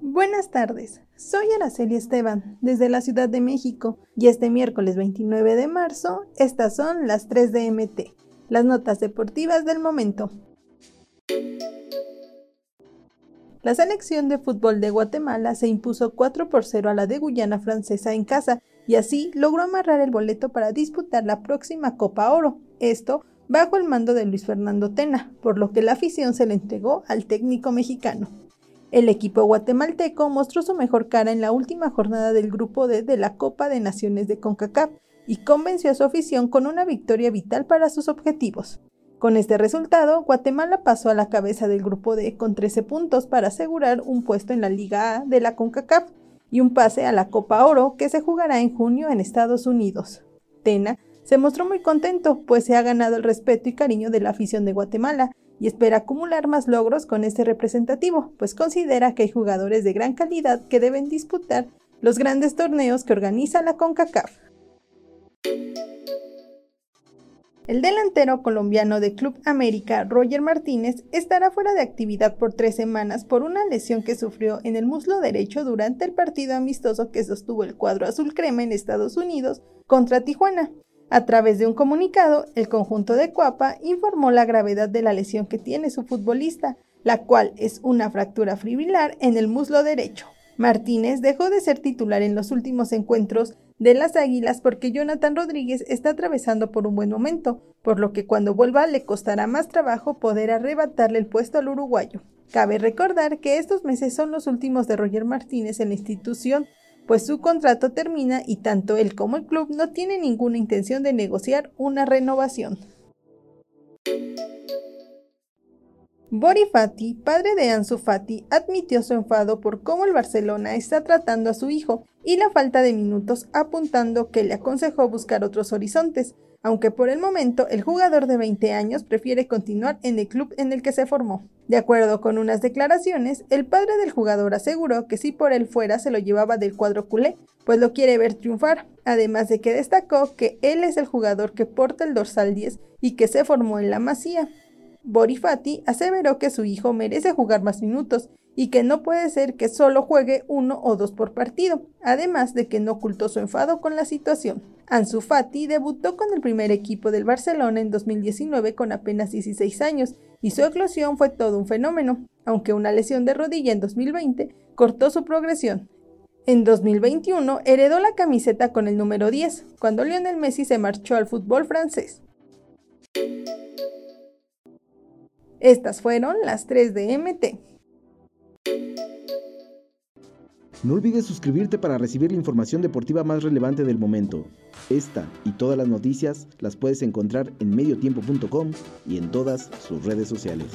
Buenas tardes, soy Araceli Esteban, desde la Ciudad de México, y este miércoles 29 de marzo, estas son las 3 de MT, las notas deportivas del momento. La selección de fútbol de Guatemala se impuso 4 por 0 a la de Guyana Francesa en casa y así logró amarrar el boleto para disputar la próxima Copa Oro, esto bajo el mando de Luis Fernando Tena, por lo que la afición se le entregó al técnico mexicano. El equipo guatemalteco mostró su mejor cara en la última jornada del grupo D de la Copa de Naciones de CONCACAF y convenció a su afición con una victoria vital para sus objetivos. Con este resultado, Guatemala pasó a la cabeza del grupo D con 13 puntos para asegurar un puesto en la Liga A de la CONCACAF y un pase a la Copa Oro que se jugará en junio en Estados Unidos. Tena se mostró muy contento, pues se ha ganado el respeto y cariño de la afición de Guatemala y espera acumular más logros con este representativo, pues considera que hay jugadores de gran calidad que deben disputar los grandes torneos que organiza la CONCACAF. El delantero colombiano de Club América, Roger Martínez, estará fuera de actividad por tres semanas por una lesión que sufrió en el muslo derecho durante el partido amistoso que sostuvo el cuadro azul crema en Estados Unidos contra Tijuana. A través de un comunicado, el conjunto de Cuapa informó la gravedad de la lesión que tiene su futbolista, la cual es una fractura fibrilar en el muslo derecho. Martínez dejó de ser titular en los últimos encuentros de las Águilas porque Jonathan Rodríguez está atravesando por un buen momento, por lo que cuando vuelva le costará más trabajo poder arrebatarle el puesto al uruguayo. Cabe recordar que estos meses son los últimos de Roger Martínez en la institución, pues su contrato termina y tanto él como el club no tienen ninguna intención de negociar una renovación. Bori Fati, padre de Ansu Fati, admitió su enfado por cómo el Barcelona está tratando a su hijo y la falta de minutos, apuntando que le aconsejó buscar otros horizontes, aunque por el momento el jugador de 20 años prefiere continuar en el club en el que se formó. De acuerdo con unas declaraciones, el padre del jugador aseguró que si por él fuera se lo llevaba del cuadro culé, pues lo quiere ver triunfar, además de que destacó que él es el jugador que porta el dorsal 10 y que se formó en la Masía. Borifati aseveró que su hijo merece jugar más minutos y que no puede ser que solo juegue uno o dos por partido, además de que no ocultó su enfado con la situación. Ansu Fati debutó con el primer equipo del Barcelona en 2019 con apenas 16 años y su eclosión fue todo un fenómeno, aunque una lesión de rodilla en 2020 cortó su progresión. En 2021 heredó la camiseta con el número 10, cuando Lionel Messi se marchó al fútbol francés. Estas fueron las 3 de MT. No olvides suscribirte para recibir la información deportiva más relevante del momento. Esta y todas las noticias las puedes encontrar en mediotiempo.com y en todas sus redes sociales.